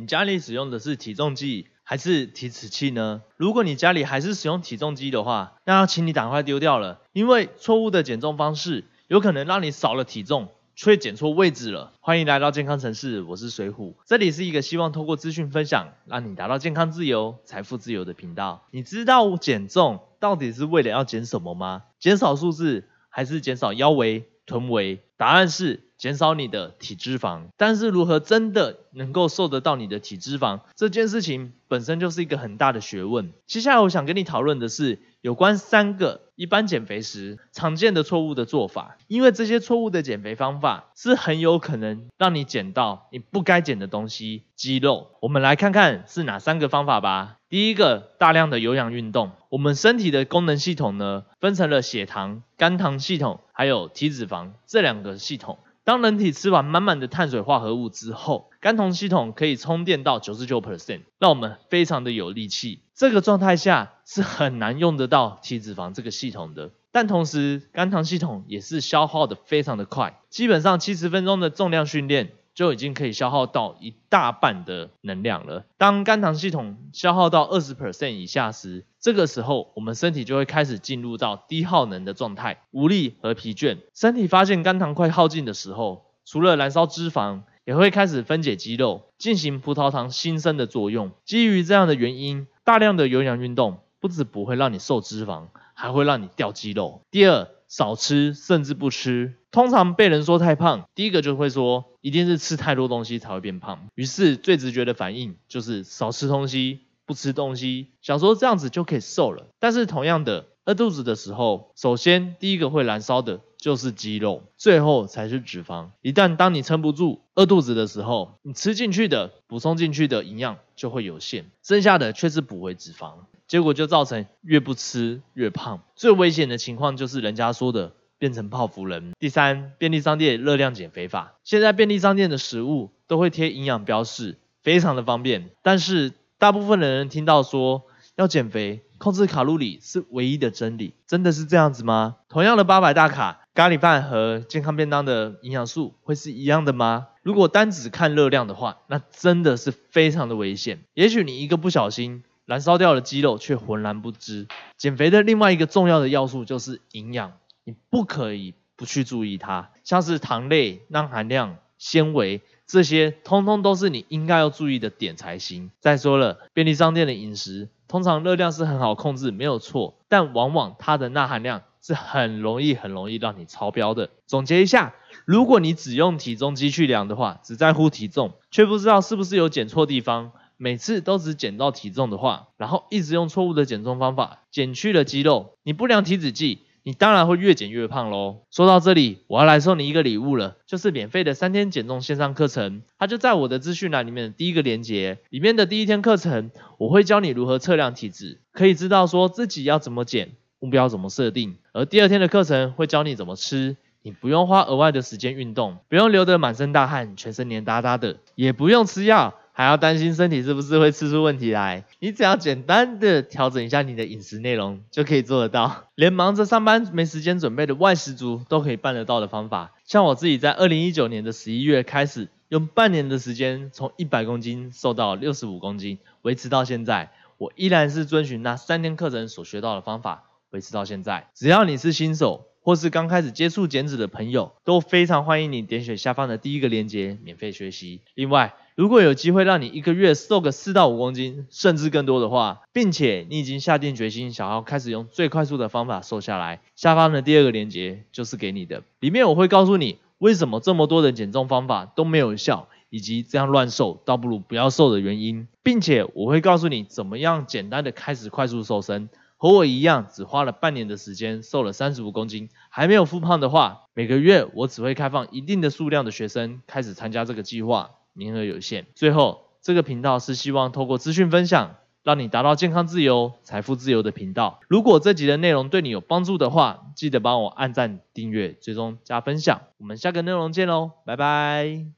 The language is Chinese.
你家里使用的是体重计还是体脂器呢？如果你家里还是使用体重机的话，那要请你赶快丢掉了，因为错误的减重方式有可能让你少了体重。却减错位置了。欢迎来到健康城市，我是水虎，这里是一个希望通过资讯分享，让你达到健康自由、财富自由的频道。你知道减重到底是为了要减什么吗？减少数字，还是减少腰围、臀围？答案是。减少你的体脂肪，但是如何真的能够瘦得到你的体脂肪，这件事情本身就是一个很大的学问。接下来我想跟你讨论的是有关三个一般减肥时常见的错误的做法，因为这些错误的减肥方法是很有可能让你减到你不该减的东西——肌肉。我们来看看是哪三个方法吧。第一个，大量的有氧运动。我们身体的功能系统呢，分成了血糖、肝糖系统，还有体脂肪这两个系统。当人体吃完满满的碳水化合物之后，肝酮系统可以充电到九十九 percent，让我们非常的有力气。这个状态下是很难用得到体脂肪这个系统的。但同时，肝糖系统也是消耗的非常的快，基本上七十分钟的重量训练。就已经可以消耗到一大半的能量了。当肝糖系统消耗到二十 percent 以下时，这个时候我们身体就会开始进入到低耗能的状态，无力和疲倦。身体发现肝糖快耗尽的时候，除了燃烧脂肪，也会开始分解肌肉，进行葡萄糖新生的作用。基于这样的原因，大量的有氧运动不止不会让你瘦脂肪，还会让你掉肌肉。第二。少吃甚至不吃，通常被人说太胖，第一个就会说一定是吃太多东西才会变胖。于是最直觉的反应就是少吃东西，不吃东西，想说这样子就可以瘦了。但是同样的，饿肚子的时候，首先第一个会燃烧的就是肌肉，最后才是脂肪。一旦当你撑不住饿肚子的时候，你吃进去的补充进去的营养就会有限，剩下的却是补回脂肪。结果就造成越不吃越胖，最危险的情况就是人家说的变成泡芙人。第三，便利商店热量减肥法，现在便利商店的食物都会贴营养标示，非常的方便。但是大部分的人听到说要减肥，控制卡路里是唯一的真理，真的是这样子吗？同样的八百大卡咖喱饭和健康便当的营养素会是一样的吗？如果单只看热量的话，那真的是非常的危险。也许你一个不小心。燃烧掉了肌肉，却浑然不知。减肥的另外一个重要的要素就是营养，你不可以不去注意它。像是糖类、钠含量、纤维这些，通通都是你应该要注意的点才行。再说了，便利商店的饮食通常热量是很好控制，没有错，但往往它的钠含量是很容易、很容易让你超标的。总结一下，如果你只用体重机去量的话，只在乎体重，却不知道是不是有减错地方。每次都只减到体重的话，然后一直用错误的减重方法减去了肌肉，你不量体脂计，你当然会越减越胖喽。说到这里，我要来送你一个礼物了，就是免费的三天减重线上课程，它就在我的资讯栏里面的第一个链接里面的第一天课程，我会教你如何测量体脂，可以知道说自己要怎么减，目标怎么设定，而第二天的课程会教你怎么吃，你不用花额外的时间运动，不用流得满身大汗，全身黏哒哒的，也不用吃药。还要担心身体是不是会吃出问题来？你只要简单的调整一下你的饮食内容，就可以做得到。连忙着上班没时间准备的外食族都可以办得到的方法。像我自己在二零一九年的十一月开始，用半年的时间从一百公斤瘦到六十五公斤，维持到现在，我依然是遵循那三天课程所学到的方法，维持到现在。只要你是新手或是刚开始接触减脂的朋友，都非常欢迎你点选下方的第一个链接，免费学习。另外，如果有机会让你一个月瘦个四到五公斤，甚至更多的话，并且你已经下定决心想要开始用最快速的方法瘦下来，下方的第二个链接就是给你的。里面我会告诉你为什么这么多的减重方法都没有效，以及这样乱瘦倒不如不要瘦的原因，并且我会告诉你怎么样简单的开始快速瘦身。和我一样只花了半年的时间瘦了三十五公斤，还没有复胖的话，每个月我只会开放一定的数量的学生开始参加这个计划。名额有限。最后，这个频道是希望透过资讯分享，让你达到健康自由、财富自由的频道。如果这集的内容对你有帮助的话，记得帮我按赞、订阅、追踪、加分享。我们下个内容见喽，拜拜。